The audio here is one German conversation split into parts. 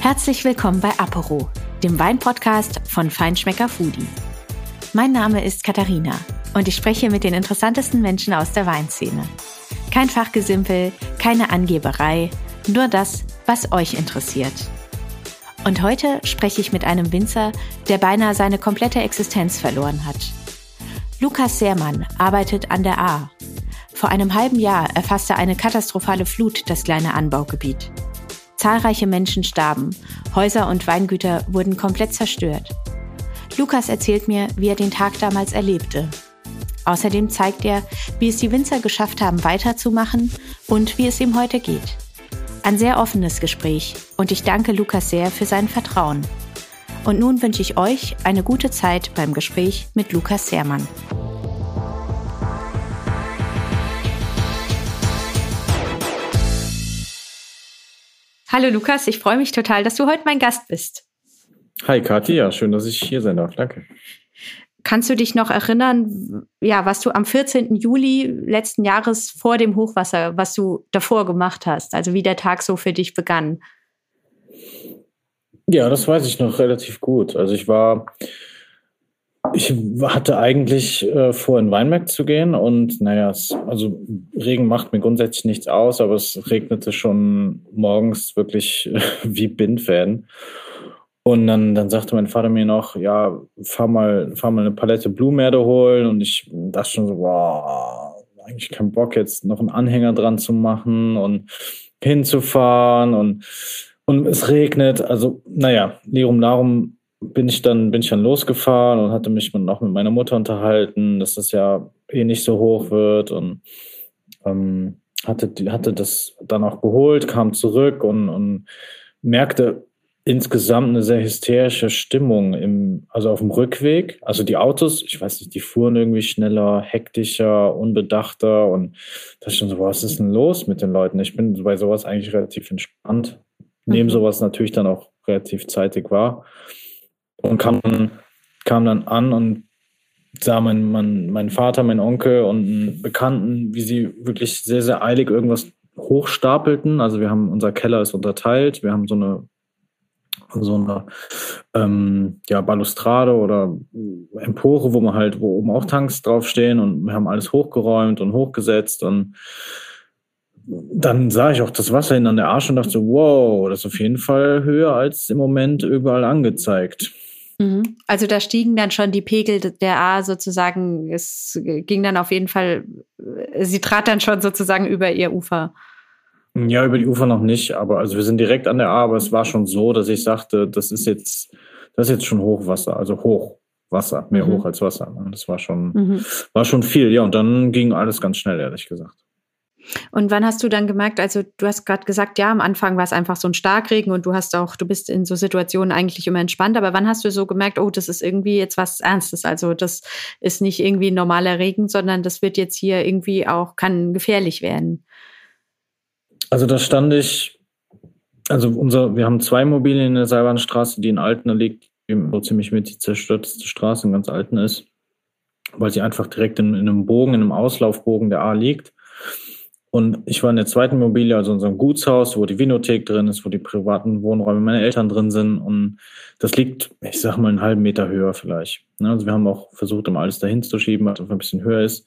Herzlich willkommen bei Apero, dem Weinpodcast von Feinschmecker Foodie. Mein Name ist Katharina und ich spreche mit den interessantesten Menschen aus der Weinszene. Kein Fachgesimpel, keine Angeberei, nur das, was euch interessiert. Und heute spreche ich mit einem Winzer, der beinahe seine komplette Existenz verloren hat. Lukas Sehrmann arbeitet an der A. Vor einem halben Jahr erfasste eine katastrophale Flut das kleine Anbaugebiet. Zahlreiche Menschen starben, Häuser und Weingüter wurden komplett zerstört. Lukas erzählt mir, wie er den Tag damals erlebte. Außerdem zeigt er, wie es die Winzer geschafft haben, weiterzumachen und wie es ihm heute geht. Ein sehr offenes Gespräch und ich danke Lukas sehr für sein Vertrauen. Und nun wünsche ich euch eine gute Zeit beim Gespräch mit Lukas Sermann. Hallo Lukas, ich freue mich total, dass du heute mein Gast bist. Hi Kathi, ja, schön, dass ich hier sein darf. Danke. Kannst du dich noch erinnern, ja, was du am 14. Juli letzten Jahres vor dem Hochwasser, was du davor gemacht hast, also wie der Tag so für dich begann? Ja, das weiß ich noch relativ gut. Also ich war, ich hatte eigentlich äh, vor, in Weinberg zu gehen und naja, es, also Regen macht mir grundsätzlich nichts aus, aber es regnete schon morgens wirklich wie Bindfäden. Und dann, dann sagte mein Vater mir noch, ja, fahr mal, fahr mal eine Palette Blumenerde holen. Und ich dachte schon so, wow, eigentlich keinen Bock jetzt noch einen Anhänger dran zu machen und hinzufahren und, und es regnet. Also, naja, Lirum Larum bin ich dann, bin ich dann losgefahren und hatte mich noch mit meiner Mutter unterhalten, dass das ja eh nicht so hoch wird und ähm, hatte, hatte das dann auch geholt, kam zurück und, und merkte, insgesamt eine sehr hysterische Stimmung im, also auf dem Rückweg. Also die Autos, ich weiß nicht, die fuhren irgendwie schneller, hektischer, unbedachter und ist schon so, was ist denn los mit den Leuten? Ich bin bei sowas eigentlich relativ entspannt. Neben sowas natürlich dann auch relativ zeitig war und kam, kam dann an und sah mein, mein, mein Vater, mein Onkel und einen Bekannten, wie sie wirklich sehr, sehr eilig irgendwas hochstapelten. Also wir haben, unser Keller ist unterteilt. Wir haben so eine so eine ähm, ja, Balustrade oder Empore, wo man halt, wo oben auch Tanks draufstehen und wir haben alles hochgeräumt und hochgesetzt und dann sah ich auch das Wasser hinter der Arsch und dachte wow, das ist auf jeden Fall höher als im Moment überall angezeigt. Mhm. Also da stiegen dann schon die Pegel der A sozusagen, es ging dann auf jeden Fall, sie trat dann schon sozusagen über ihr Ufer. Ja, über die Ufer noch nicht, aber also wir sind direkt an der A, aber es war schon so, dass ich sagte, das ist jetzt, das ist jetzt schon Hochwasser, also Hochwasser, mehr mhm. hoch als Wasser. Das war schon, mhm. war schon viel, ja, und dann ging alles ganz schnell, ehrlich gesagt. Und wann hast du dann gemerkt, also du hast gerade gesagt, ja, am Anfang war es einfach so ein Starkregen und du hast auch, du bist in so Situationen eigentlich immer entspannt, aber wann hast du so gemerkt, oh, das ist irgendwie jetzt was Ernstes? Also das ist nicht irgendwie ein normaler Regen, sondern das wird jetzt hier irgendwie auch, kann gefährlich werden. Also da stand ich, also unser, wir haben zwei Immobilien in der Seilbahnstraße, die in Altena liegt, so ziemlich mit die zerstörteste Straße in ganz Alten ist, weil sie einfach direkt in, in, einem Bogen, in einem Auslaufbogen der A liegt. Und ich war in der zweiten Immobilie, also in unserem Gutshaus, wo die Vinothek drin ist, wo die privaten Wohnräume meiner Eltern drin sind. Und das liegt, ich sag mal, einen halben Meter höher vielleicht. Ne, also wir haben auch versucht, immer alles dahin zu schieben, was ein bisschen höher ist.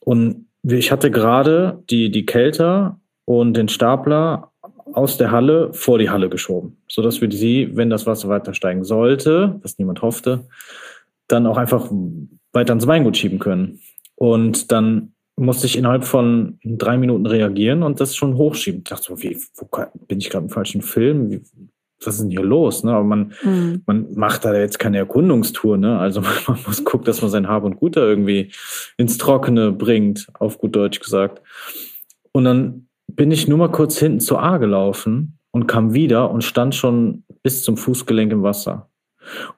Und ich hatte gerade die, die Kälte und den Stapler aus der Halle vor die Halle geschoben, sodass wir sie, wenn das Wasser weiter steigen sollte, was niemand hoffte, dann auch einfach weiter ins Weingut schieben können. Und dann musste ich innerhalb von drei Minuten reagieren und das schon hochschieben. Ich dachte so, wie, wo bin ich gerade im falschen Film? Wie, was ist denn hier los? Ne? Aber man, mhm. man macht da jetzt keine Erkundungstour. Ne? Also man, man muss gucken, dass man sein Hab und Gut da irgendwie ins Trockene bringt, auf gut Deutsch gesagt. Und dann bin ich nur mal kurz hinten zur A gelaufen und kam wieder und stand schon bis zum Fußgelenk im Wasser.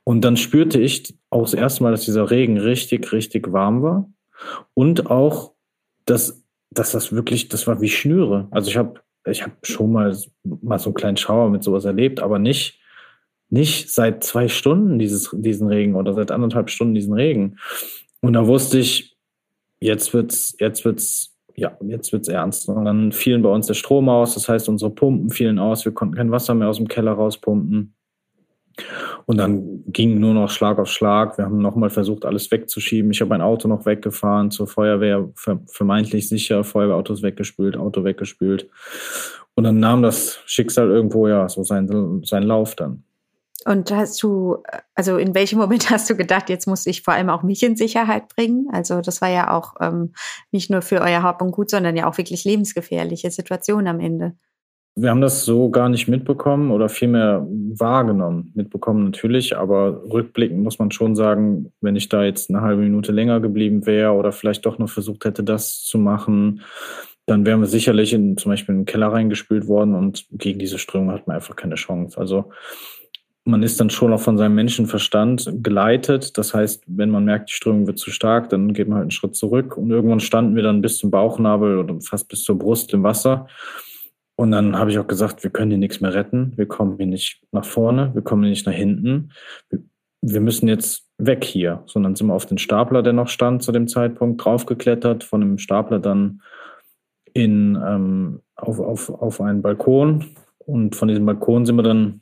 Und dann spürte ich auch das erste Mal, dass dieser Regen richtig, richtig warm war. Und auch, dass, dass das wirklich, das war wie Schnüre. Also ich habe ich hab schon mal, mal so einen kleinen Schauer mit sowas erlebt, aber nicht, nicht seit zwei Stunden dieses, diesen Regen oder seit anderthalb Stunden diesen Regen. Und da wusste ich, jetzt wird's, jetzt wird's ja, jetzt wird's ernst. Und dann fielen bei uns der Strom aus, das heißt, unsere Pumpen fielen aus, wir konnten kein Wasser mehr aus dem Keller rauspumpen. Und dann ging nur noch Schlag auf Schlag. Wir haben nochmal versucht, alles wegzuschieben. Ich habe mein Auto noch weggefahren zur Feuerwehr, vermeintlich sicher, Feuerwehrautos weggespült, Auto weggespült. Und dann nahm das Schicksal irgendwo ja so seinen, seinen Lauf dann. Und hast du, also in welchem Moment hast du gedacht, jetzt muss ich vor allem auch mich in Sicherheit bringen? Also das war ja auch ähm, nicht nur für euer Haupt und Gut, sondern ja auch wirklich lebensgefährliche Situation am Ende. Wir haben das so gar nicht mitbekommen oder vielmehr wahrgenommen. Mitbekommen natürlich, aber rückblickend muss man schon sagen, wenn ich da jetzt eine halbe Minute länger geblieben wäre oder vielleicht doch noch versucht hätte, das zu machen, dann wären wir sicherlich in zum Beispiel in den Keller reingespült worden und gegen diese Strömung hat man einfach keine Chance. Also man ist dann schon auch von seinem Menschenverstand geleitet. Das heißt, wenn man merkt, die Strömung wird zu stark, dann geht man halt einen Schritt zurück. Und irgendwann standen wir dann bis zum Bauchnabel oder fast bis zur Brust im Wasser. Und dann habe ich auch gesagt, wir können hier nichts mehr retten. Wir kommen hier nicht nach vorne, wir kommen hier nicht nach hinten. Wir, müssen jetzt weg hier. Sondern sind wir auf den Stapler, der noch stand zu dem Zeitpunkt, draufgeklettert, von dem Stapler dann in, ähm, auf, auf, auf einen Balkon. Und von diesem Balkon sind wir dann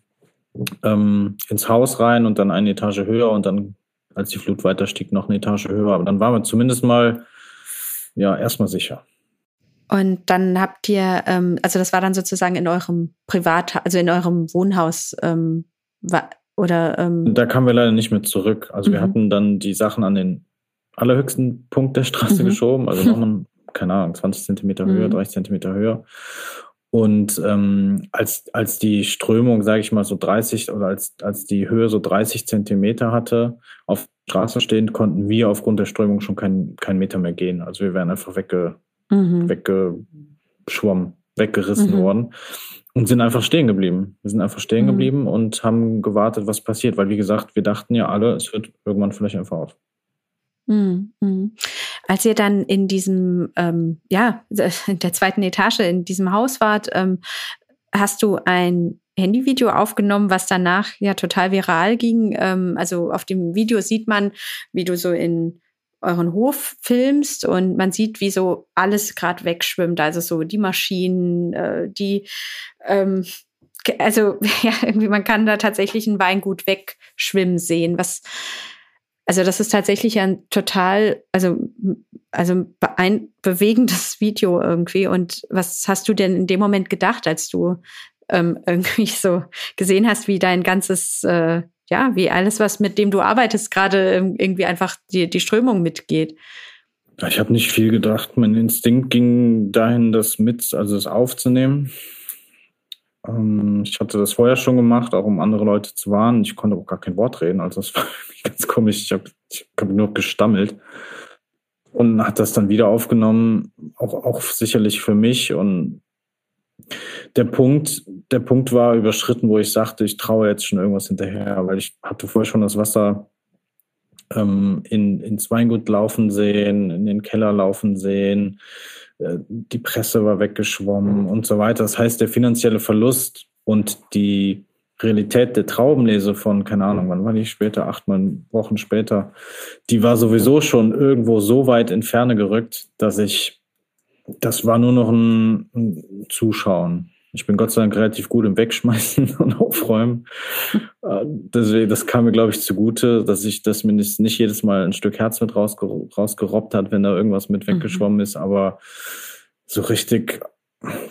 ähm, ins Haus rein und dann eine Etage höher und dann, als die Flut weiter stieg, noch eine Etage höher. Aber dann waren wir zumindest mal, ja, erstmal sicher. Und dann habt ihr, ähm, also das war dann sozusagen in eurem Privat, also in eurem Wohnhaus ähm, war, oder? Ähm da kamen wir leider nicht mehr zurück. Also mhm. wir hatten dann die Sachen an den allerhöchsten Punkt der Straße mhm. geschoben, also nochmal, keine Ahnung, 20 Zentimeter höher, mhm. 30 Zentimeter höher. Und ähm, als, als die Strömung, sage ich mal, so 30 oder als, als die Höhe so 30 Zentimeter hatte, auf der Straße stehend, konnten wir aufgrund der Strömung schon keinen kein Meter mehr gehen. Also wir wären einfach wegge, mhm. weggeschwommen, weggerissen mhm. worden und sind einfach stehen geblieben. Wir sind einfach stehen mhm. geblieben und haben gewartet, was passiert. Weil, wie gesagt, wir dachten ja alle, es hört irgendwann vielleicht einfach auf. Mhm. mhm. Als ihr dann in diesem, ähm, ja, in der zweiten Etage in diesem Haus wart, ähm, hast du ein Handyvideo aufgenommen, was danach ja total viral ging. Ähm, also auf dem Video sieht man, wie du so in euren Hof filmst und man sieht, wie so alles gerade wegschwimmt. Also so die Maschinen, äh, die, ähm, also ja, irgendwie, man kann da tatsächlich ein Weingut wegschwimmen sehen. Was, also das ist tatsächlich ein total, also, also ein bewegendes Video irgendwie. Und was hast du denn in dem Moment gedacht, als du ähm, irgendwie so gesehen hast, wie dein ganzes äh, ja, wie alles, was mit dem du arbeitest, gerade irgendwie einfach die, die Strömung mitgeht. Ich habe nicht viel gedacht. Mein Instinkt ging dahin, das mit, also das aufzunehmen. Ähm, ich hatte das vorher schon gemacht, auch um andere Leute zu warnen. Ich konnte auch gar kein Wort reden, also das war ganz komisch. Ich habe hab nur gestammelt und hat das dann wieder aufgenommen, auch, auch sicherlich für mich. Und der Punkt, der Punkt war überschritten, wo ich sagte, ich traue jetzt schon irgendwas hinterher, weil ich hatte vorher schon das Wasser ähm, in, ins Weingut laufen sehen, in den Keller laufen sehen, äh, die Presse war weggeschwommen und so weiter. Das heißt, der finanzielle Verlust und die Realität der Traubenlese von, keine Ahnung, wann war die später, acht, neun Wochen später, die war sowieso schon irgendwo so weit in Ferne gerückt, dass ich, das war nur noch ein, ein Zuschauen. Ich bin Gott sei Dank relativ gut im Wegschmeißen und Aufräumen. Äh, deswegen, das kam mir, glaube ich, zugute, dass ich das mindestens nicht jedes Mal ein Stück Herz mit rausger rausgerobbt hat, wenn da irgendwas mit mhm. weggeschwommen ist. Aber so richtig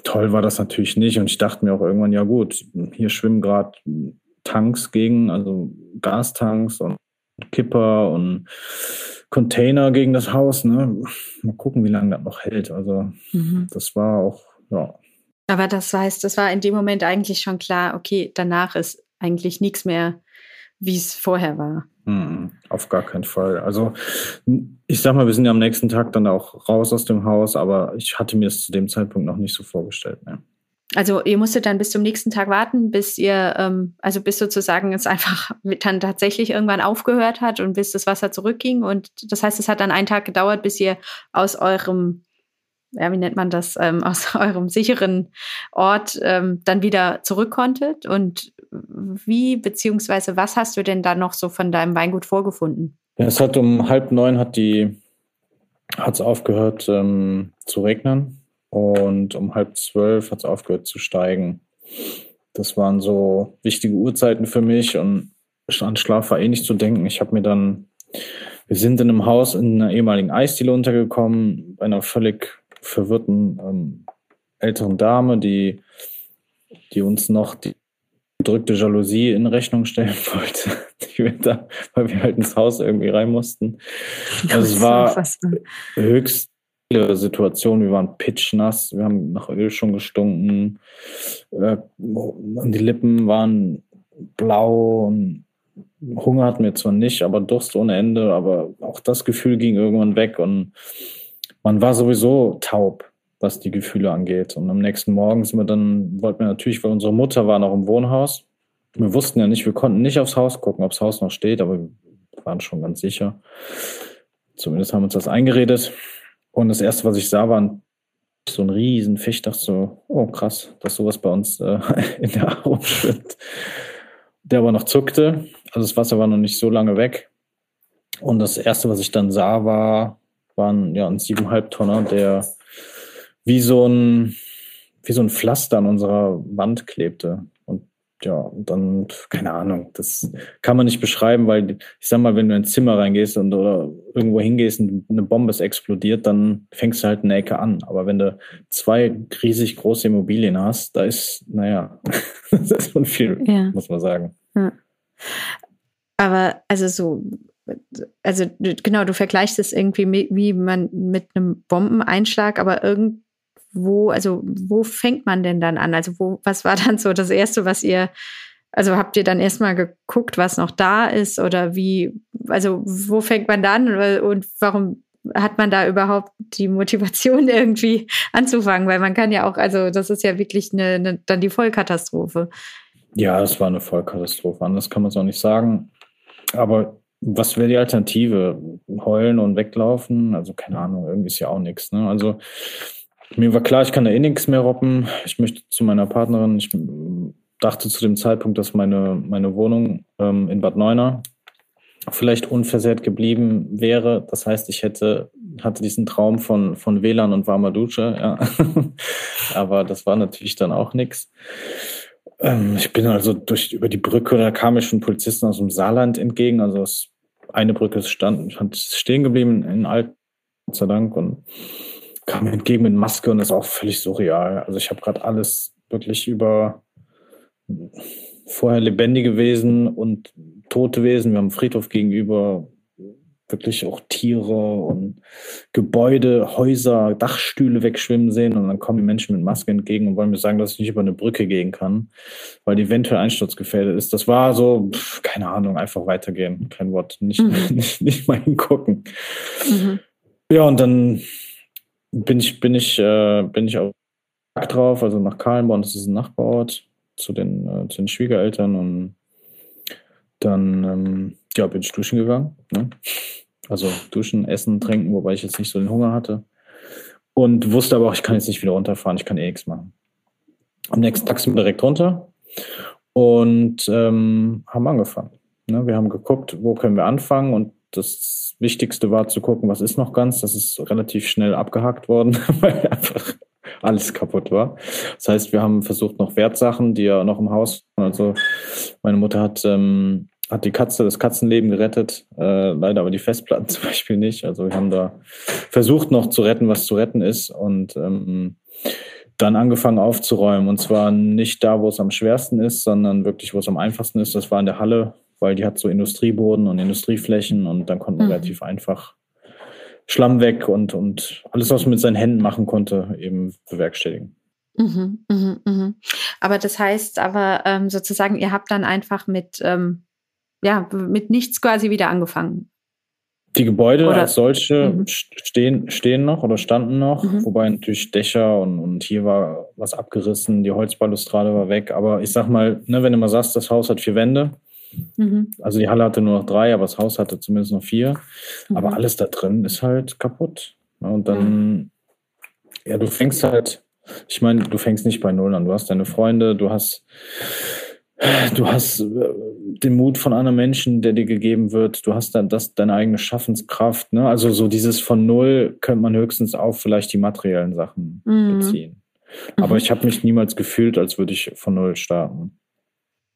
toll war das natürlich nicht. Und ich dachte mir auch irgendwann, ja gut, hier schwimmen gerade Tanks gegen, also Gastanks und Kipper und Container gegen das Haus. Ne? Mal gucken, wie lange das noch hält. Also mhm. das war auch, ja, aber das heißt, das war in dem Moment eigentlich schon klar, okay, danach ist eigentlich nichts mehr, wie es vorher war. Hm, auf gar keinen Fall. Also ich sag mal, wir sind ja am nächsten Tag dann auch raus aus dem Haus, aber ich hatte mir es zu dem Zeitpunkt noch nicht so vorgestellt. Ne? Also ihr musstet dann bis zum nächsten Tag warten, bis ihr, ähm, also bis sozusagen es einfach dann tatsächlich irgendwann aufgehört hat und bis das Wasser zurückging. Und das heißt, es hat dann einen Tag gedauert, bis ihr aus eurem ja, wie nennt man das, ähm, aus eurem sicheren Ort ähm, dann wieder zurück konntet? Und wie beziehungsweise was hast du denn da noch so von deinem Weingut vorgefunden? Ja, es hat um halb neun hat die hat es aufgehört ähm, zu regnen und um halb zwölf hat es aufgehört zu steigen. Das waren so wichtige Uhrzeiten für mich und an Schlaf war eh nicht zu denken. Ich habe mir dann, wir sind in einem Haus in einer ehemaligen Eisdiele untergekommen, bei einer völlig verwirrten ähm, älteren Dame, die, die uns noch die gedrückte Jalousie in Rechnung stellen wollte, die wir da, weil wir halt ins Haus irgendwie rein mussten. Also es war höchst Situation. Wir waren pitchnass, wir haben nach Öl schon gestunken, äh, die Lippen waren blau und Hunger hatten wir zwar nicht, aber Durst ohne Ende, aber auch das Gefühl ging irgendwann weg und man war sowieso taub, was die Gefühle angeht. Und am nächsten Morgen sind wir dann, wollten wir natürlich, weil unsere Mutter war noch im Wohnhaus. Wir wussten ja nicht, wir konnten nicht aufs Haus gucken, ob das Haus noch steht, aber wir waren schon ganz sicher. Zumindest haben wir uns das eingeredet. Und das erste, was ich sah, war so ein riesen Fisch. Dachte so, oh krass, dass sowas bei uns äh, in der Aare schwimmt. Der aber noch zuckte. Also das Wasser war noch nicht so lange weg. Und das erste, was ich dann sah, war, waren ja ein siebeneinhalb Tonner, der wie so ein, wie so ein Pflaster an unserer Wand klebte ja, und dann, keine Ahnung, das kann man nicht beschreiben, weil ich sag mal, wenn du in ein Zimmer reingehst und oder irgendwo hingehst und eine Bombe ist explodiert, dann fängst du halt eine Ecke an. Aber wenn du zwei riesig große Immobilien hast, da ist, naja, das ist schon viel, ja. muss man sagen. Ja. Aber also so, also genau, du vergleichst es irgendwie wie man mit einem Bombeneinschlag, aber irgendwie wo, also wo fängt man denn dann an? Also wo, was war dann so das Erste, was ihr, also habt ihr dann erstmal geguckt, was noch da ist oder wie, also wo fängt man dann und warum hat man da überhaupt die Motivation irgendwie anzufangen? Weil man kann ja auch, also das ist ja wirklich eine, eine dann die Vollkatastrophe. Ja, es war eine Vollkatastrophe, anders kann man es auch nicht sagen. Aber was wäre die Alternative? Heulen und weglaufen? Also keine Ahnung, irgendwie ist ja auch nichts. Ne? Also mir war klar, ich kann da eh nichts mehr robben. Ich möchte zu meiner Partnerin. Ich dachte zu dem Zeitpunkt, dass meine, meine Wohnung ähm, in Bad Neuner vielleicht unversehrt geblieben wäre. Das heißt, ich hätte, hatte diesen Traum von, von WLAN und warmer Dusche, ja. Aber das war natürlich dann auch nichts. Ähm, ich bin also durch, über die Brücke, da kamen mir schon Polizisten aus dem Saarland entgegen. Also es, eine Brücke ist stand, stehen geblieben in Alt, Gott sei Dank. Und kam mir entgegen mit Maske und ist auch völlig surreal. Also ich habe gerade alles wirklich über vorher lebendige Wesen und tote Wesen. Wir haben einen Friedhof gegenüber, wirklich auch Tiere und Gebäude, Häuser, Dachstühle wegschwimmen sehen und dann kommen die Menschen mit Maske entgegen und wollen mir sagen, dass ich nicht über eine Brücke gehen kann, weil die eventuell einsturzgefährdet ist. Das war so, pff, keine Ahnung, einfach weitergehen, kein Wort, nicht, mhm. nicht, nicht mal hingucken. Mhm. Ja, und dann bin ich, bin ich, äh, bin ich auch drauf, also nach Kahlenborn, das ist ein Nachbarort, zu den, äh, zu den Schwiegereltern und dann ähm, ja, bin ich duschen gegangen. Ne? Also duschen, essen, trinken, wobei ich jetzt nicht so den Hunger hatte. Und wusste aber auch, ich kann jetzt nicht wieder runterfahren, ich kann eh nichts machen. Am nächsten Tag sind wir direkt runter und ähm, haben angefangen. Ne? Wir haben geguckt, wo können wir anfangen und das Wichtigste war zu gucken, was ist noch ganz. Das ist relativ schnell abgehakt worden, weil einfach alles kaputt war. Das heißt, wir haben versucht, noch Wertsachen, die ja noch im Haus, also meine Mutter hat, ähm, hat die Katze, das Katzenleben gerettet, äh, leider aber die Festplatten zum Beispiel nicht. Also wir haben da versucht noch zu retten, was zu retten ist und ähm, dann angefangen aufzuräumen. Und zwar nicht da, wo es am schwersten ist, sondern wirklich, wo es am einfachsten ist. Das war in der Halle weil die hat so Industrieboden und Industrieflächen und dann konnte man mhm. relativ einfach Schlamm weg und, und alles, was man mit seinen Händen machen konnte, eben bewerkstelligen. Mhm, mh, mh. Aber das heißt aber ähm, sozusagen, ihr habt dann einfach mit, ähm, ja, mit nichts quasi wieder angefangen. Die Gebäude oder? als solche mhm. stehen, stehen noch oder standen noch, mhm. wobei natürlich Dächer und, und hier war was abgerissen, die Holzbalustrade war weg. Aber ich sag mal, ne, wenn du mal sagst, das Haus hat vier Wände, Mhm. Also die Halle hatte nur noch drei, aber das Haus hatte zumindest noch vier. Mhm. Aber alles da drin ist halt kaputt. Und dann, ja, du fängst halt, ich meine, du fängst nicht bei Null an. Du hast deine Freunde, du hast du hast äh, den Mut von anderen Menschen, der dir gegeben wird. Du hast dann das, deine eigene Schaffenskraft. Ne? Also so dieses von Null könnte man höchstens auf vielleicht die materiellen Sachen mhm. beziehen. Aber mhm. ich habe mich niemals gefühlt, als würde ich von Null starten.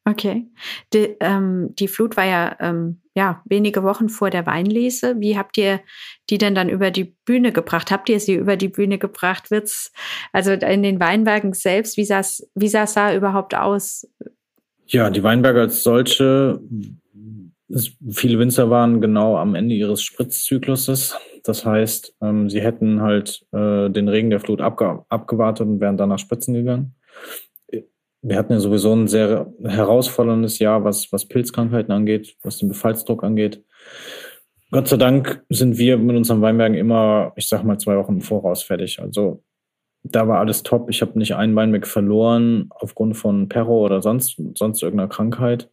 Okay. Die, ähm, die Flut war ja, ähm, ja wenige Wochen vor der Weinlese. Wie habt ihr die denn dann über die Bühne gebracht? Habt ihr sie über die Bühne gebracht? Wird's also in den Weinbergen selbst? Wie sah wie sah's da überhaupt aus? Ja, die Weinberge als solche, viele Winzer waren genau am Ende ihres Spritzzykluses. Das heißt, ähm, sie hätten halt äh, den Regen der Flut abge abgewartet und wären dann nach Spritzen gegangen. Wir hatten ja sowieso ein sehr herausforderndes Jahr, was, was Pilzkrankheiten angeht, was den Befallsdruck angeht. Gott sei Dank sind wir mit unseren Weinbergen immer, ich sag mal, zwei Wochen im Voraus fertig. Also da war alles top. Ich habe nicht einen Weinberg verloren aufgrund von Perro oder sonst, sonst irgendeiner Krankheit.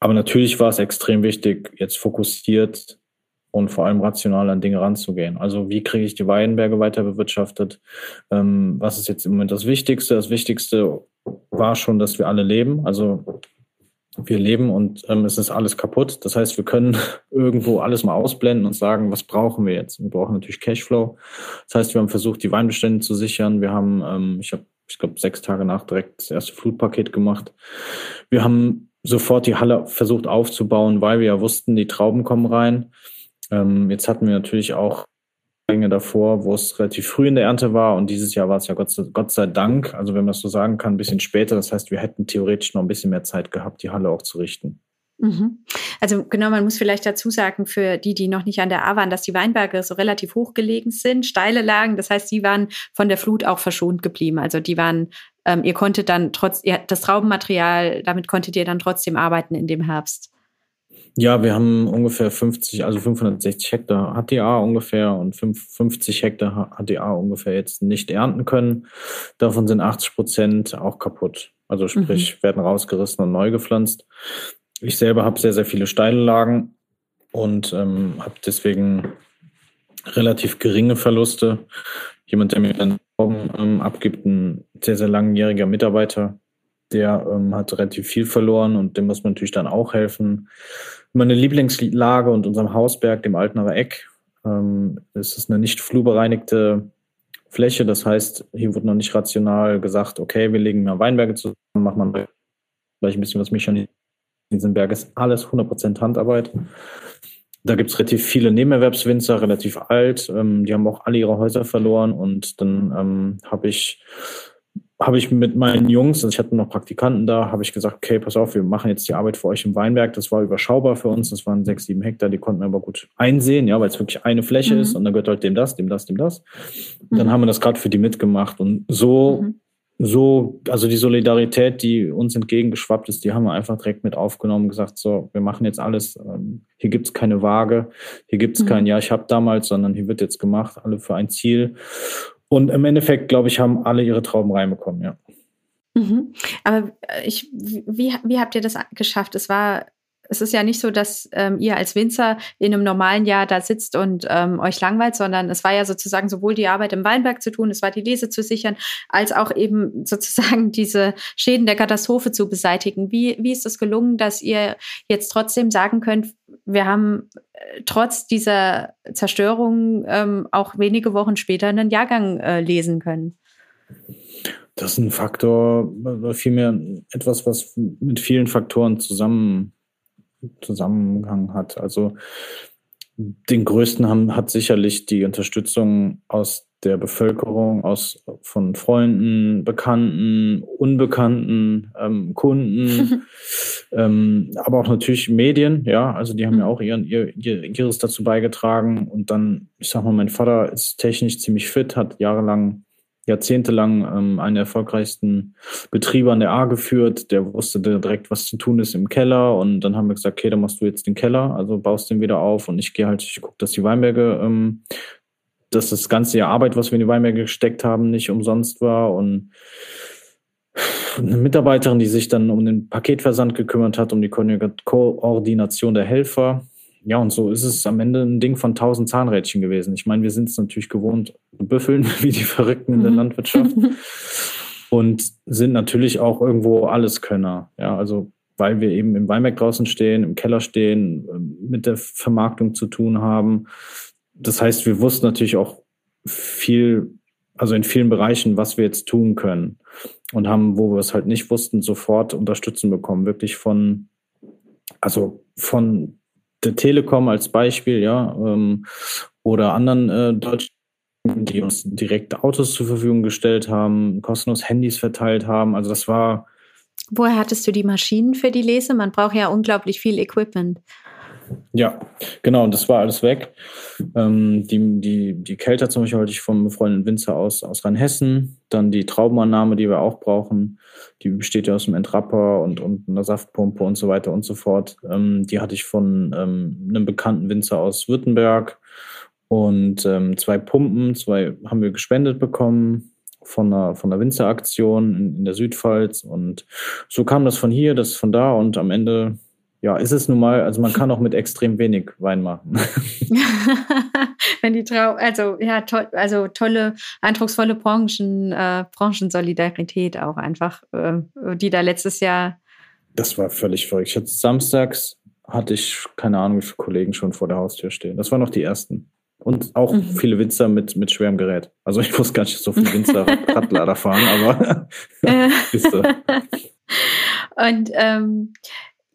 Aber natürlich war es extrem wichtig, jetzt fokussiert und vor allem rational an Dinge ranzugehen. Also wie kriege ich die Weinberge weiter bewirtschaftet? Ähm, was ist jetzt im Moment das Wichtigste? Das Wichtigste war schon, dass wir alle leben. Also wir leben und ähm, es ist alles kaputt. Das heißt, wir können irgendwo alles mal ausblenden und sagen, was brauchen wir jetzt? Wir brauchen natürlich Cashflow. Das heißt, wir haben versucht, die Weinbestände zu sichern. Wir haben, ähm, ich habe, ich glaube, sechs Tage nach direkt das erste Flutpaket gemacht. Wir haben sofort die Halle versucht aufzubauen, weil wir ja wussten, die Trauben kommen rein. Ähm, jetzt hatten wir natürlich auch Dinge davor, wo es relativ früh in der Ernte war und dieses Jahr war es ja Gott, Gott sei Dank, also wenn man das so sagen kann, ein bisschen später. Das heißt, wir hätten theoretisch noch ein bisschen mehr Zeit gehabt, die Halle auch zu richten. Mhm. Also genau, man muss vielleicht dazu sagen, für die, die noch nicht an der A waren, dass die Weinberge so relativ hoch gelegen sind, steile Lagen. Das heißt, die waren von der Flut auch verschont geblieben. Also die waren, ähm, ihr konntet dann trotz, ihr, das Traubenmaterial, damit konntet ihr dann trotzdem arbeiten in dem Herbst. Ja, wir haben ungefähr 50, also 560 Hektar HTA ungefähr und 50 Hektar HTA ungefähr jetzt nicht ernten können. Davon sind 80 Prozent auch kaputt. Also sprich, mhm. werden rausgerissen und neu gepflanzt. Ich selber habe sehr, sehr viele steile Lagen und ähm, habe deswegen relativ geringe Verluste. Jemand, der mir dann ähm, abgibt, ein sehr, sehr langjähriger Mitarbeiter, der ähm, hat relativ viel verloren und dem muss man natürlich dann auch helfen meine Lieblingslage und unserem Hausberg, dem Altnerer Eck. Ähm, es ist eine nicht flurbereinigte Fläche. Das heißt, hier wurde noch nicht rational gesagt, okay, wir legen mehr Weinberge zusammen, machen man vielleicht ein bisschen was Mechanismus. In diesem Berg ist alles 100% Handarbeit. Da gibt es relativ viele Nebenerwerbswinzer, relativ alt. Ähm, die haben auch alle ihre Häuser verloren. Und dann ähm, habe ich habe ich mit meinen Jungs, also ich hatte noch Praktikanten da, habe ich gesagt, okay, pass auf, wir machen jetzt die Arbeit für euch im Weinberg. Das war überschaubar für uns, das waren sechs, sieben Hektar, die konnten wir aber gut einsehen, ja, weil es wirklich eine Fläche mhm. ist und dann gehört halt dem das, dem das, dem das. Mhm. Dann haben wir das gerade für die mitgemacht und so, mhm. so, also die Solidarität, die uns entgegengeschwappt ist, die haben wir einfach direkt mit aufgenommen, gesagt, so, wir machen jetzt alles, ähm, hier gibt's keine Waage, hier gibt's mhm. kein, ja, ich habe damals, sondern hier wird jetzt gemacht, alle für ein Ziel. Und im Endeffekt, glaube ich, haben alle ihre Trauben reinbekommen, ja. Mhm. Aber äh, ich, wie, wie habt ihr das geschafft? Es war es ist ja nicht so, dass ähm, ihr als Winzer in einem normalen Jahr da sitzt und ähm, euch langweilt, sondern es war ja sozusagen sowohl die Arbeit im Weinberg zu tun, es war die Lese zu sichern, als auch eben sozusagen diese Schäden der Katastrophe zu beseitigen. Wie, wie ist es gelungen, dass ihr jetzt trotzdem sagen könnt, wir haben äh, trotz dieser Zerstörung ähm, auch wenige Wochen später einen Jahrgang äh, lesen können? Das ist ein Faktor, vielmehr etwas, was mit vielen Faktoren zusammen Zusammenhang hat. Also den größten haben, hat sicherlich die Unterstützung aus der Bevölkerung, aus von Freunden, Bekannten, Unbekannten, ähm, Kunden, ähm, aber auch natürlich Medien, ja, also die haben mhm. ja auch ihren, ihr, ihres dazu beigetragen. Und dann, ich sag mal, mein Vater ist technisch ziemlich fit, hat jahrelang jahrzehntelang ähm, einen der erfolgreichsten Betriebe an der A geführt. Der wusste direkt, was zu tun ist im Keller. Und dann haben wir gesagt, okay, dann machst du jetzt den Keller, also baust den wieder auf. Und ich gehe halt, ich gucke, dass die Weinberge, ähm, dass das ganze Jahr Arbeit, was wir in die Weinberge gesteckt haben, nicht umsonst war. Und eine Mitarbeiterin, die sich dann um den Paketversand gekümmert hat, um die Koordination der Helfer ja, und so ist es am Ende ein Ding von tausend Zahnrädchen gewesen. Ich meine, wir sind es natürlich gewohnt, büffeln wie die Verrückten in der mhm. Landwirtschaft. und sind natürlich auch irgendwo Alleskönner. Ja, also weil wir eben im Weinberg draußen stehen, im Keller stehen, mit der Vermarktung zu tun haben. Das heißt, wir wussten natürlich auch viel, also in vielen Bereichen, was wir jetzt tun können und haben, wo wir es halt nicht wussten, sofort Unterstützung bekommen, wirklich von, also von der Telekom als Beispiel, ja, ähm, oder anderen äh, deutschen, die uns direkt Autos zur Verfügung gestellt haben, kostenlos Handys verteilt haben. Also das war. Woher hattest du die Maschinen für die Lese? Man braucht ja unglaublich viel Equipment. Ja, genau, und das war alles weg. Ähm, die, die, die Kälter zum Beispiel hatte ich vom befreundeten Winzer aus, aus Rheinhessen. Dann die Traubenannahme, die wir auch brauchen, die besteht ja aus einem Entrapper und, und einer Saftpumpe und so weiter und so fort. Ähm, die hatte ich von ähm, einem bekannten Winzer aus Württemberg. Und ähm, zwei Pumpen, zwei haben wir gespendet bekommen von einer, von einer Winzeraktion in, in der Südpfalz. Und so kam das von hier, das von da und am Ende ja, ist es nun mal, also man kann auch mit extrem wenig Wein machen. Wenn die Trau, also ja, toll, also tolle, eindrucksvolle Branchen, äh, Branchensolidarität auch einfach, äh, die da letztes Jahr. Das war völlig verrückt. Ich hatte samstags hatte ich keine Ahnung, wie viele Kollegen schon vor der Haustür stehen. Das waren noch die ersten. Und auch mhm. viele Winzer mit, mit schwerem Gerät. Also ich wusste gar nicht, so viele Winzer Radlader fahren, aber bist du. Und ähm,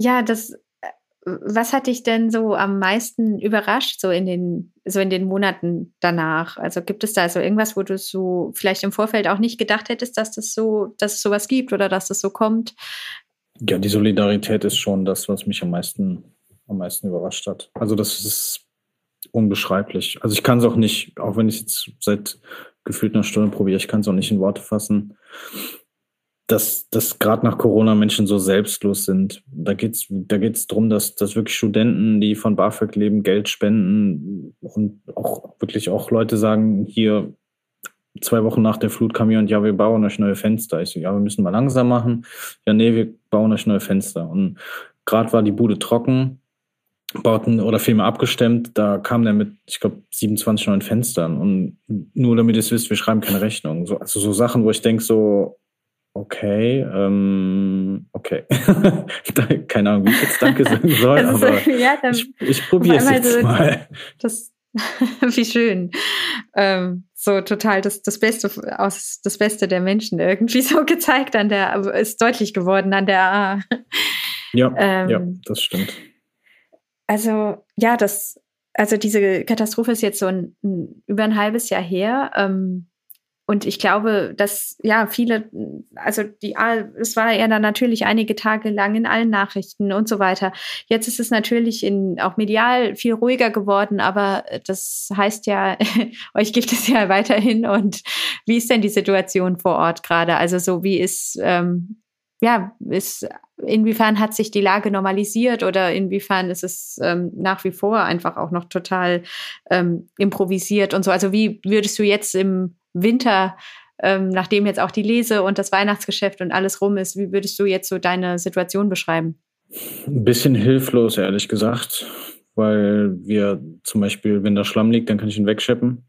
ja, das, äh, was hat dich denn so am meisten überrascht, so in den, so in den Monaten danach? Also gibt es da so irgendwas, wo du so vielleicht im Vorfeld auch nicht gedacht hättest, dass das so, dass es sowas gibt oder dass das so kommt? Ja, die Solidarität ist schon das, was mich am meisten, am meisten überrascht hat. Also das ist unbeschreiblich. Also ich kann es auch nicht, auch wenn ich es jetzt seit gefühlt einer Stunde probiere, ich kann es auch nicht in Worte fassen dass, dass gerade nach Corona Menschen so selbstlos sind. Da geht es da geht's darum, dass, dass wirklich Studenten, die von BAföG leben, Geld spenden und auch wirklich auch Leute sagen, hier zwei Wochen nach der Flut kam jemand, ja, wir bauen euch neue Fenster. Ich so, ja, wir müssen mal langsam machen. Ja, nee, wir bauen euch neue Fenster. Und gerade war die Bude trocken, bauten oder vielmehr abgestemmt, da kam der mit, ich glaube, 27 neuen Fenstern. Und nur damit ihr es wisst, wir schreiben keine Rechnung. So, also so Sachen, wo ich denke, so, Okay, ähm, okay. Keine Ahnung, wie ich jetzt Danke sagen soll, also, aber ja, ich, ich probiere es jetzt so mal. Das, wie schön. Ähm, so total das, das Beste aus das Beste der Menschen irgendwie so gezeigt an der, ist deutlich geworden an der A. Ja, ähm, ja, das stimmt. Also, ja, das, also diese Katastrophe ist jetzt so ein, über ein halbes Jahr her. Ähm, und ich glaube, dass ja viele, also die, es war ja dann natürlich einige Tage lang in allen Nachrichten und so weiter. Jetzt ist es natürlich in, auch medial viel ruhiger geworden, aber das heißt ja, euch gibt es ja weiterhin. Und wie ist denn die Situation vor Ort gerade? Also so wie ist, ähm, ja, ist, inwiefern hat sich die Lage normalisiert oder inwiefern ist es ähm, nach wie vor einfach auch noch total ähm, improvisiert und so? Also wie würdest du jetzt im Winter, ähm, nachdem jetzt auch die Lese und das Weihnachtsgeschäft und alles rum ist, wie würdest du jetzt so deine Situation beschreiben? Ein bisschen hilflos, ehrlich gesagt, weil wir zum Beispiel, wenn da Schlamm liegt, dann kann ich ihn wegscheppen.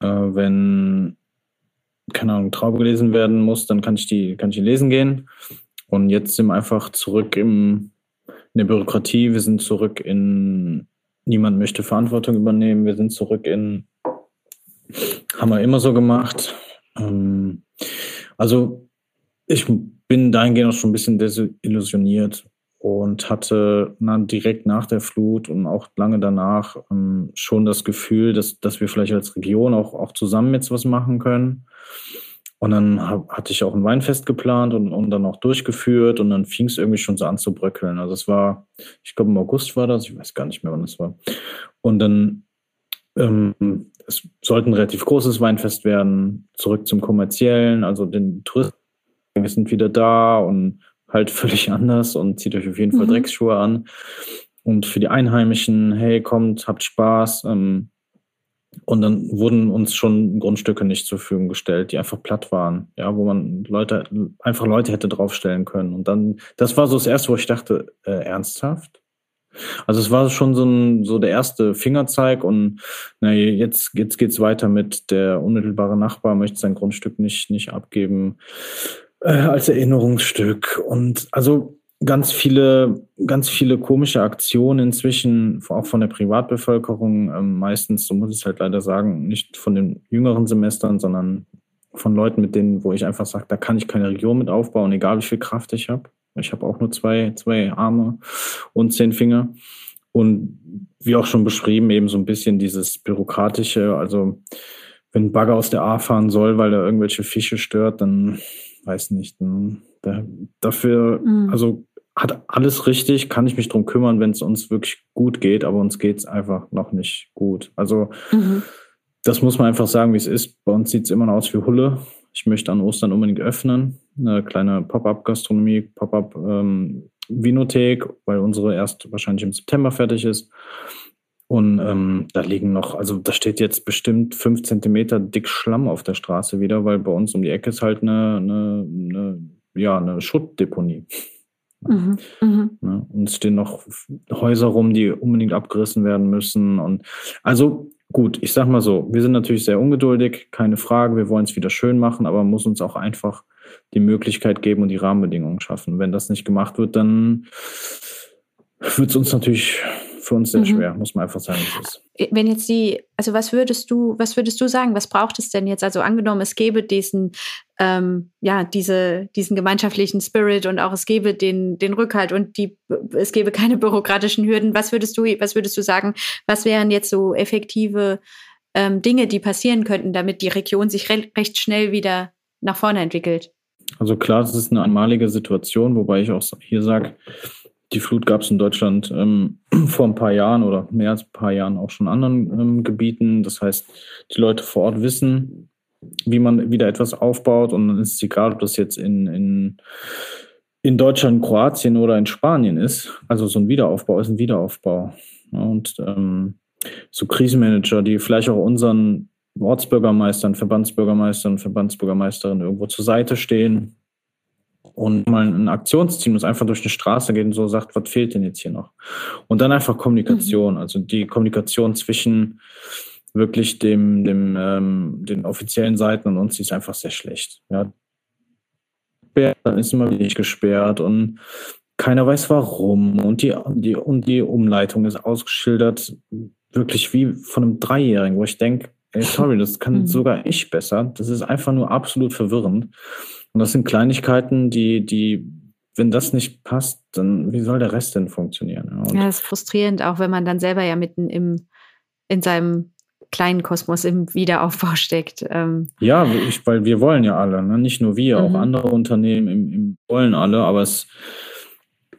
Äh, wenn, keine Ahnung, Traube gelesen werden muss, dann kann ich die, kann ich ihn lesen gehen. Und jetzt sind wir einfach zurück im, in der Bürokratie, wir sind zurück in, niemand möchte Verantwortung übernehmen, wir sind zurück in haben wir immer so gemacht. Ähm, also ich bin dahingehend auch schon ein bisschen desillusioniert und hatte na, direkt nach der Flut und auch lange danach ähm, schon das Gefühl, dass, dass wir vielleicht als Region auch, auch zusammen jetzt was machen können. Und dann hab, hatte ich auch ein Weinfest geplant und, und dann auch durchgeführt und dann fing es irgendwie schon so an zu bröckeln. Also es war, ich glaube im August war das, ich weiß gar nicht mehr, wann das war. Und dann ähm, es sollte ein relativ großes Weinfest werden, zurück zum kommerziellen, also den Touristen, wir sind wieder da und halt völlig anders und zieht euch auf jeden Fall mhm. Drecksschuhe an. Und für die Einheimischen, hey, kommt, habt Spaß. Ähm, und dann wurden uns schon Grundstücke nicht zur Verfügung gestellt, die einfach platt waren, ja, wo man Leute, einfach Leute hätte draufstellen können. Und dann, das war so das erste, wo ich dachte, äh, ernsthaft? Also es war schon so, ein, so der erste Fingerzeig und na, jetzt, jetzt geht's weiter mit der unmittelbare Nachbar möchte sein Grundstück nicht, nicht abgeben äh, als Erinnerungsstück. Und also ganz viele, ganz viele komische Aktionen inzwischen, auch von der Privatbevölkerung, ähm, meistens, so muss ich es halt leider sagen, nicht von den jüngeren Semestern, sondern von Leuten, mit denen, wo ich einfach sage, da kann ich keine Region mit aufbauen, egal wie viel Kraft ich habe. Ich habe auch nur zwei, zwei Arme und zehn Finger. Und wie auch schon beschrieben, eben so ein bisschen dieses Bürokratische. Also, wenn ein Bagger aus der A fahren soll, weil er irgendwelche Fische stört, dann weiß nicht. Dann, da, dafür, mhm. also hat alles richtig, kann ich mich drum kümmern, wenn es uns wirklich gut geht, aber uns geht es einfach noch nicht gut. Also mhm. das muss man einfach sagen, wie es ist. Bei uns sieht es immer noch aus wie Hulle. Ich möchte an Ostern unbedingt öffnen. Eine kleine Pop-up-Gastronomie, Pop-up ähm, weil unsere erst wahrscheinlich im September fertig ist. Und ähm, da liegen noch, also da steht jetzt bestimmt fünf Zentimeter dick Schlamm auf der Straße wieder, weil bei uns um die Ecke ist halt eine, eine, eine ja, eine Schuttdeponie. Mhm, mh. ja, und es stehen noch Häuser rum, die unbedingt abgerissen werden müssen. Und also gut, ich sag mal so, wir sind natürlich sehr ungeduldig, keine Frage, wir wollen es wieder schön machen, aber man muss uns auch einfach die Möglichkeit geben und die Rahmenbedingungen schaffen. Wenn das nicht gemacht wird, dann wird es uns natürlich für uns sehr mhm. schwer, muss man einfach sagen. Wenn jetzt die, also was würdest du, was würdest du sagen, was braucht es denn jetzt? Also angenommen, es gäbe diesen, ähm, ja, diese, diesen gemeinschaftlichen Spirit und auch es gäbe den, den Rückhalt und die, es gäbe keine bürokratischen Hürden. Was würdest du, was würdest du sagen, was wären jetzt so effektive ähm, Dinge, die passieren könnten, damit die Region sich re recht schnell wieder nach vorne entwickelt? Also klar, das ist eine einmalige Situation, wobei ich auch hier sage, die Flut gab es in Deutschland ähm, vor ein paar Jahren oder mehr als ein paar Jahren auch schon in anderen ähm, Gebieten. Das heißt, die Leute vor Ort wissen, wie man wieder etwas aufbaut und dann ist es egal, ob das jetzt in, in, in Deutschland, Kroatien oder in Spanien ist. Also so ein Wiederaufbau ist ein Wiederaufbau. Und ähm, so Krisenmanager, die vielleicht auch unseren Ortsbürgermeistern, Verbandsbürgermeistern, Verbandsbürgermeisterinnen irgendwo zur Seite stehen, und mal ein Aktionsteam, das einfach durch eine Straße geht und so sagt, was fehlt denn jetzt hier noch? Und dann einfach Kommunikation, mhm. also die Kommunikation zwischen wirklich dem, dem, ähm, den offiziellen Seiten und uns, die ist einfach sehr schlecht. Ja. Dann ist immer nicht gesperrt und keiner weiß warum und die, die, und die Umleitung ist ausgeschildert, wirklich wie von einem Dreijährigen, wo ich denke, ey, sorry, das kann mhm. sogar ich besser. Das ist einfach nur absolut verwirrend. Und das sind Kleinigkeiten, die, die, wenn das nicht passt, dann wie soll der Rest denn funktionieren? Und ja, das ist frustrierend, auch wenn man dann selber ja mitten im, in seinem kleinen Kosmos im Wiederaufbau steckt. Ähm. Ja, ich, weil wir wollen ja alle, ne? nicht nur wir, mhm. auch andere Unternehmen im, im wollen alle, aber es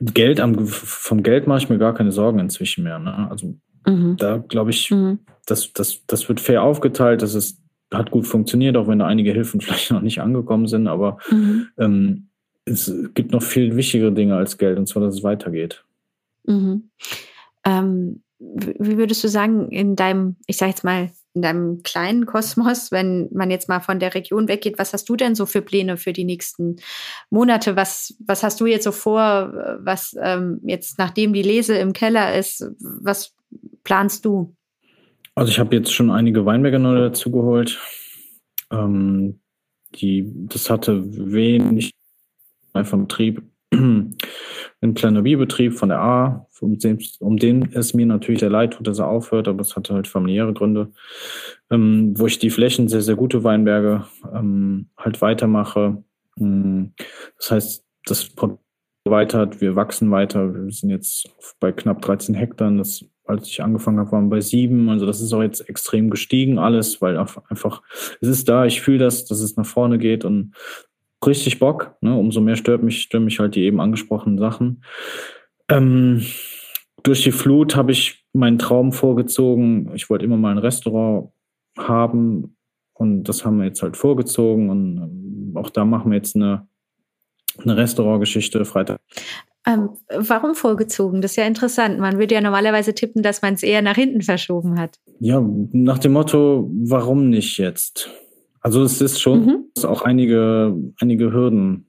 Geld am, vom Geld mache ich mir gar keine Sorgen inzwischen mehr. Ne? Also mhm. da glaube ich, mhm. das, das, das wird fair aufgeteilt, das ist hat gut funktioniert, auch wenn da einige Hilfen vielleicht noch nicht angekommen sind. Aber mhm. ähm, es gibt noch viel wichtigere Dinge als Geld, und zwar, dass es weitergeht. Mhm. Ähm, wie würdest du sagen, in deinem, ich sage jetzt mal, in deinem kleinen Kosmos, wenn man jetzt mal von der Region weggeht, was hast du denn so für Pläne für die nächsten Monate? Was, was hast du jetzt so vor, was ähm, jetzt, nachdem die Lese im Keller ist, was planst du? Also ich habe jetzt schon einige Weinberge neu dazu geholt. Ähm, die, das hatte wenig einfach Betrieb, ein kleiner Bierbetrieb von der A, um den, um den es mir natürlich sehr leid tut, dass er aufhört, aber es hatte halt familiäre Gründe, ähm, wo ich die Flächen, sehr, sehr gute Weinberge, ähm, halt weitermache. Ähm, das heißt, das Produkt weitert, wir wachsen weiter, wir sind jetzt bei knapp 13 Hektar, das als ich angefangen habe, waren wir bei sieben. Also das ist auch jetzt extrem gestiegen alles, weil einfach, es ist da, ich fühle das, dass es nach vorne geht und richtig Bock. Ne? Umso mehr stört mich, stören mich halt die eben angesprochenen Sachen. Ähm, durch die Flut habe ich meinen Traum vorgezogen. Ich wollte immer mal ein Restaurant haben und das haben wir jetzt halt vorgezogen und ähm, auch da machen wir jetzt eine, eine Restaurantgeschichte Freitag. Ähm, warum vorgezogen? Das ist ja interessant. Man würde ja normalerweise tippen, dass man es eher nach hinten verschoben hat. Ja, nach dem Motto, warum nicht jetzt? Also es ist schon mhm. auch einige, einige Hürden.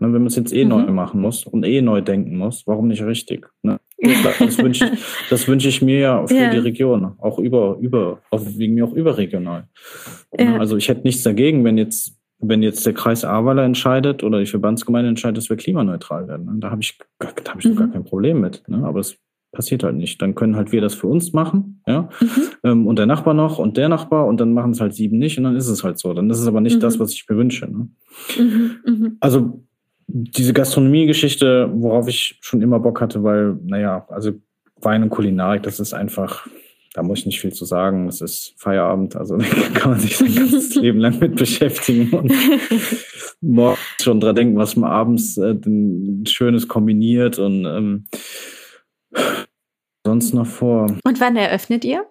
Ne, wenn man es jetzt eh mhm. neu machen muss und eh neu denken muss, warum nicht richtig? Ne? Das wünsche ich, das wünsche ich mir ja für ja. die Region, auch über, über, auch wegen mir auch überregional. Ja. Also ich hätte nichts dagegen, wenn jetzt, wenn jetzt der Kreis Ahrweiler entscheidet oder die Verbandsgemeinde entscheidet, dass wir klimaneutral werden. Da habe ich, da habe ich mhm. gar kein Problem mit. Ne? Aber es passiert halt nicht. Dann können halt wir das für uns machen, ja, mhm. ähm, und der Nachbar noch und der Nachbar und dann machen es halt sieben nicht und dann ist es halt so. Dann ist es aber nicht mhm. das, was ich mir wünsche. Ne? Mhm. mhm. Also diese Gastronomie-Geschichte, worauf ich schon immer Bock hatte, weil, naja, also Wein und Kulinarik, das ist einfach, da muss ich nicht viel zu sagen. Das ist Feierabend, also da kann man sich sein ganzes Leben lang mit beschäftigen und morgens schon dran denken, was man abends äh, Schönes kombiniert und ähm, sonst noch vor. Und wann eröffnet ihr?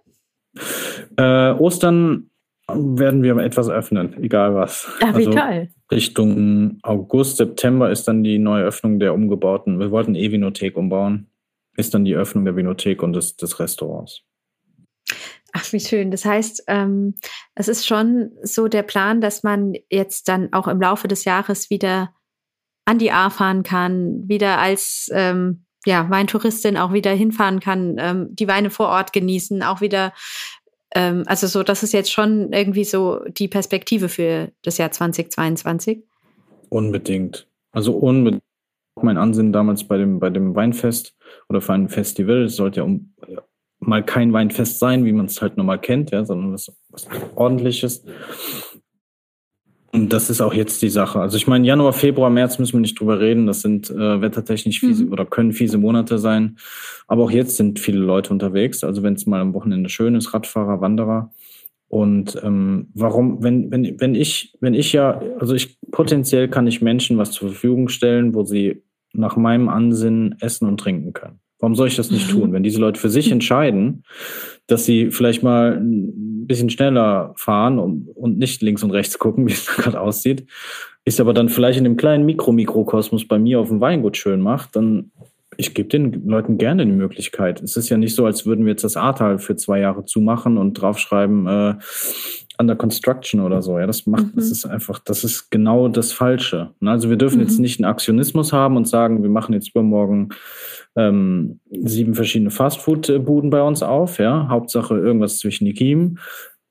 Äh, Ostern werden wir etwas öffnen, egal was. Ah, wie also toll. Richtung August, September ist dann die neue Öffnung der umgebauten. Wir wollten E-Vinothek umbauen. Ist dann die Öffnung der Vinothek und des, des Restaurants. Ach, wie schön. Das heißt, ähm, es ist schon so der Plan, dass man jetzt dann auch im Laufe des Jahres wieder an die A fahren kann, wieder als ähm, ja, Weintouristin auch wieder hinfahren kann, ähm, die Weine vor Ort genießen, auch wieder ähm, also so, das ist jetzt schon irgendwie so die Perspektive für das Jahr 2022. Unbedingt. Also unbedingt. Mein Ansinnen damals bei dem, bei dem Weinfest oder für ein Festival, es sollte ja um, mal kein Weinfest sein, wie man es halt normal kennt, ja, sondern was, was ordentliches. Und das ist auch jetzt die Sache. Also ich meine, Januar, Februar, März müssen wir nicht drüber reden. Das sind äh, wettertechnisch fiese mhm. oder können fiese Monate sein. Aber auch jetzt sind viele Leute unterwegs. Also wenn es mal am Wochenende schön ist, Radfahrer, Wanderer. Und ähm, warum, wenn, wenn, wenn ich, wenn ich ja, also ich potenziell kann ich Menschen was zur Verfügung stellen, wo sie nach meinem Ansinnen essen und trinken können. Warum soll ich das nicht tun? Wenn diese Leute für sich entscheiden, dass sie vielleicht mal ein bisschen schneller fahren und, und nicht links und rechts gucken, wie es gerade aussieht, ist aber dann vielleicht in dem kleinen Mikro-Mikrokosmos bei mir auf dem Weingut schön macht, dann ich gebe den Leuten gerne die Möglichkeit. Es ist ja nicht so, als würden wir jetzt das Ahrtal für zwei Jahre zumachen und draufschreiben, äh, under construction oder so. Ja, das macht, mhm. das ist einfach, das ist genau das Falsche. Ne? Also wir dürfen mhm. jetzt nicht einen Aktionismus haben und sagen, wir machen jetzt übermorgen ähm, sieben verschiedene Fastfood-Buden bei uns auf, ja. Hauptsache irgendwas zwischen die Kiemen.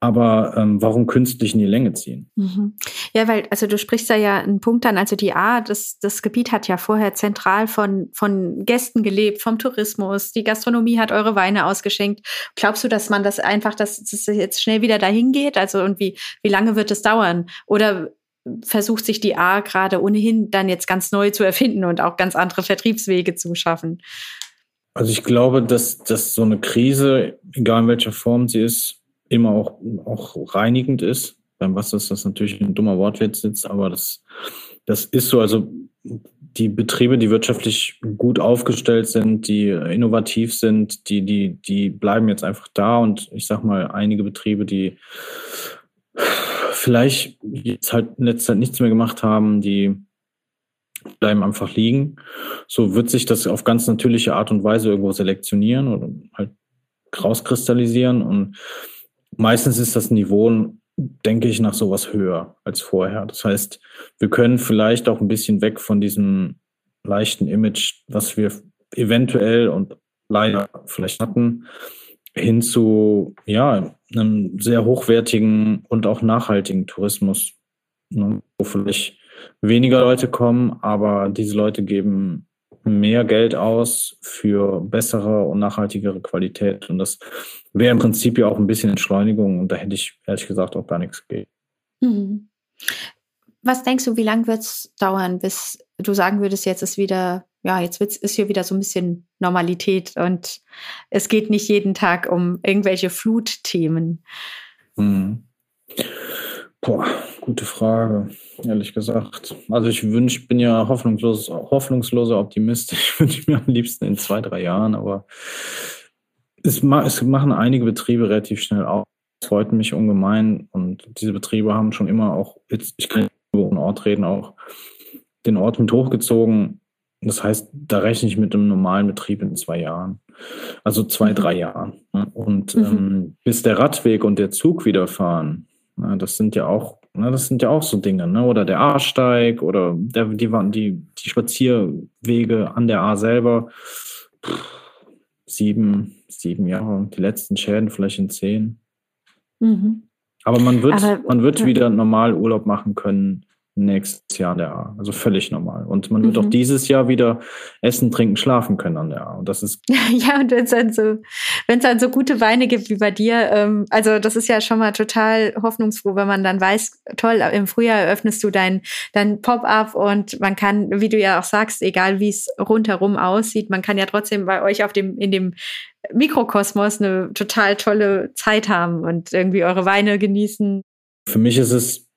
Aber ähm, warum künstlich in die Länge ziehen? Mhm. Ja, weil, also du sprichst da ja einen Punkt an, also die A, das, das Gebiet hat ja vorher zentral von, von Gästen gelebt, vom Tourismus, die Gastronomie hat eure Weine ausgeschenkt. Glaubst du, dass man das einfach, dass es jetzt schnell wieder dahin geht? Also und wie, wie lange wird es dauern? Oder versucht sich die A gerade ohnehin dann jetzt ganz neu zu erfinden und auch ganz andere Vertriebswege zu schaffen? Also ich glaube, dass, dass so eine Krise, egal in welcher Form sie ist, immer auch, auch reinigend ist. Beim Wasser ist das natürlich ein dummer Wortwitz jetzt, aber das, das ist so. Also die Betriebe, die wirtschaftlich gut aufgestellt sind, die innovativ sind, die, die, die bleiben jetzt einfach da. Und ich sag mal, einige Betriebe, die vielleicht jetzt halt in letzter Zeit nichts mehr gemacht haben, die bleiben einfach liegen. So wird sich das auf ganz natürliche Art und Weise irgendwo selektionieren oder halt rauskristallisieren. Und meistens ist das Niveau, denke ich, nach sowas höher als vorher. Das heißt, wir können vielleicht auch ein bisschen weg von diesem leichten Image, was wir eventuell und leider vielleicht hatten, hin zu ja, einem sehr hochwertigen und auch nachhaltigen Tourismus, ne, wo vielleicht weniger Leute kommen, aber diese Leute geben mehr Geld aus für bessere und nachhaltigere Qualität. Und das wäre im Prinzip ja auch ein bisschen Entschleunigung und da hätte ich ehrlich gesagt auch gar nichts gegeben. Mhm. Was denkst du, wie lange wird es dauern, bis du sagen würdest, jetzt ist wieder ja, jetzt ist hier wieder so ein bisschen Normalität und es geht nicht jeden Tag um irgendwelche Flutthemen. Hm. Boah, gute Frage, ehrlich gesagt. Also ich wünsche, bin ja hoffnungslos, hoffnungsloser Optimist. Ich wünsche mir am liebsten in zwei, drei Jahren, aber es, es machen einige Betriebe relativ schnell auf. Das freut mich ungemein und diese Betriebe haben schon immer auch, jetzt, ich kann über einen Ort reden, auch den Ort mit hochgezogen das heißt, da rechne ich mit einem normalen Betrieb in zwei Jahren. Also zwei, drei Jahren. Ne? Und mhm. ähm, bis der Radweg und der Zug wieder fahren, na, das sind ja auch, na, das sind ja auch so Dinge, ne? Oder der A-Steig oder der, die, die, die Spazierwege an der A selber. sieben, sieben Jahre. Die letzten Schäden vielleicht in zehn. Mhm. Aber man wird, Aber, man wird ja. wieder normal Urlaub machen können nächstes Jahr an der A. Also völlig normal. Und man wird mhm. auch dieses Jahr wieder essen, trinken, schlafen können an der A. Und das ist. ja, und wenn es dann so, wenn es dann so gute Weine gibt wie bei dir, ähm, also das ist ja schon mal total hoffnungsfroh, wenn man dann weiß, toll, im Frühjahr eröffnest du dein, dein Pop-up und man kann, wie du ja auch sagst, egal wie es rundherum aussieht, man kann ja trotzdem bei euch auf dem, in dem Mikrokosmos eine total tolle Zeit haben und irgendwie eure Weine genießen. Für mich ist es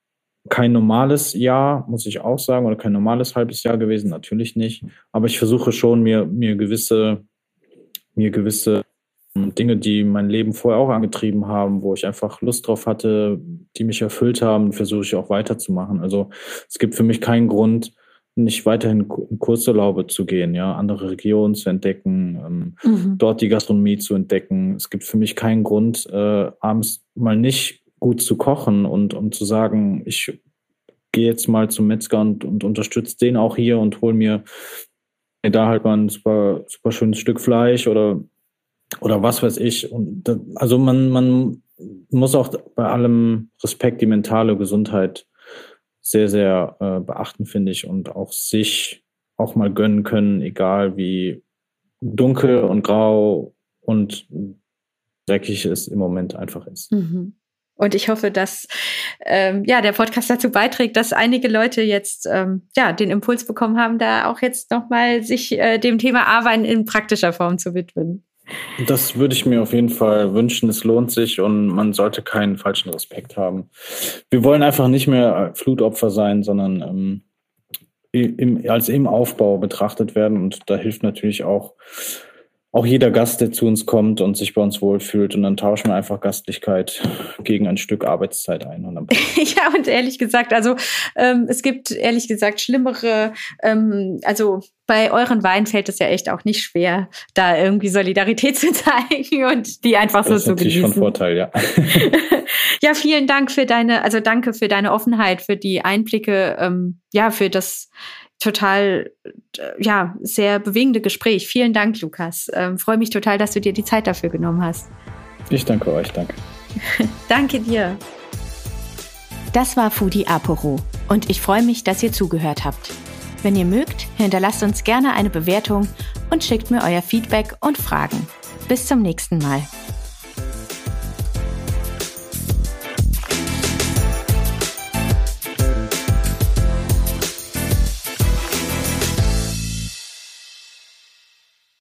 kein normales Jahr, muss ich auch sagen, oder kein normales halbes Jahr gewesen, natürlich nicht. Aber ich versuche schon, mir, mir gewisse, mir gewisse Dinge, die mein Leben vorher auch angetrieben haben, wo ich einfach Lust drauf hatte, die mich erfüllt haben, versuche ich auch weiterzumachen. Also es gibt für mich keinen Grund, nicht weiterhin in Kurzurlaube zu gehen, ja, andere Regionen zu entdecken, ähm, mhm. dort die Gastronomie zu entdecken. Es gibt für mich keinen Grund, äh, abends mal nicht gut zu kochen und, und zu sagen, ich gehe jetzt mal zum Metzger und, und unterstütze den auch hier und hole mir da halt mal ein super, super schönes Stück Fleisch oder, oder was weiß ich. Und das, also man, man muss auch bei allem Respekt die mentale Gesundheit sehr, sehr äh, beachten, finde ich, und auch sich auch mal gönnen können, egal wie dunkel und grau und dreckig es im Moment einfach ist. Mhm. Und ich hoffe, dass ähm, ja der Podcast dazu beiträgt, dass einige Leute jetzt ähm, ja den Impuls bekommen haben, da auch jetzt nochmal sich äh, dem Thema Arbeiten in praktischer Form zu widmen. Das würde ich mir auf jeden Fall wünschen. Es lohnt sich und man sollte keinen falschen Respekt haben. Wir wollen einfach nicht mehr Flutopfer sein, sondern ähm, im, als im Aufbau betrachtet werden. Und da hilft natürlich auch auch jeder Gast, der zu uns kommt und sich bei uns wohlfühlt. Und dann tauschen wir einfach Gastlichkeit gegen ein Stück Arbeitszeit ein. Und ja, und ehrlich gesagt, also ähm, es gibt ehrlich gesagt schlimmere, ähm, also bei euren Weinen fällt es ja echt auch nicht schwer, da irgendwie Solidarität zu zeigen und die einfach so zu genießen. Das ist schon Vorteil, ja. ja, vielen Dank für deine, also danke für deine Offenheit, für die Einblicke, ähm, ja, für das total, ja, sehr bewegende Gespräch. Vielen Dank, Lukas. Ähm, Freue mich total, dass du dir die Zeit dafür genommen hast. Ich danke euch, danke. danke dir. Das war Foodie Aporo und ich freue mich, dass ihr zugehört habt. Wenn ihr mögt, hinterlasst uns gerne eine Bewertung und schickt mir euer Feedback und Fragen. Bis zum nächsten Mal.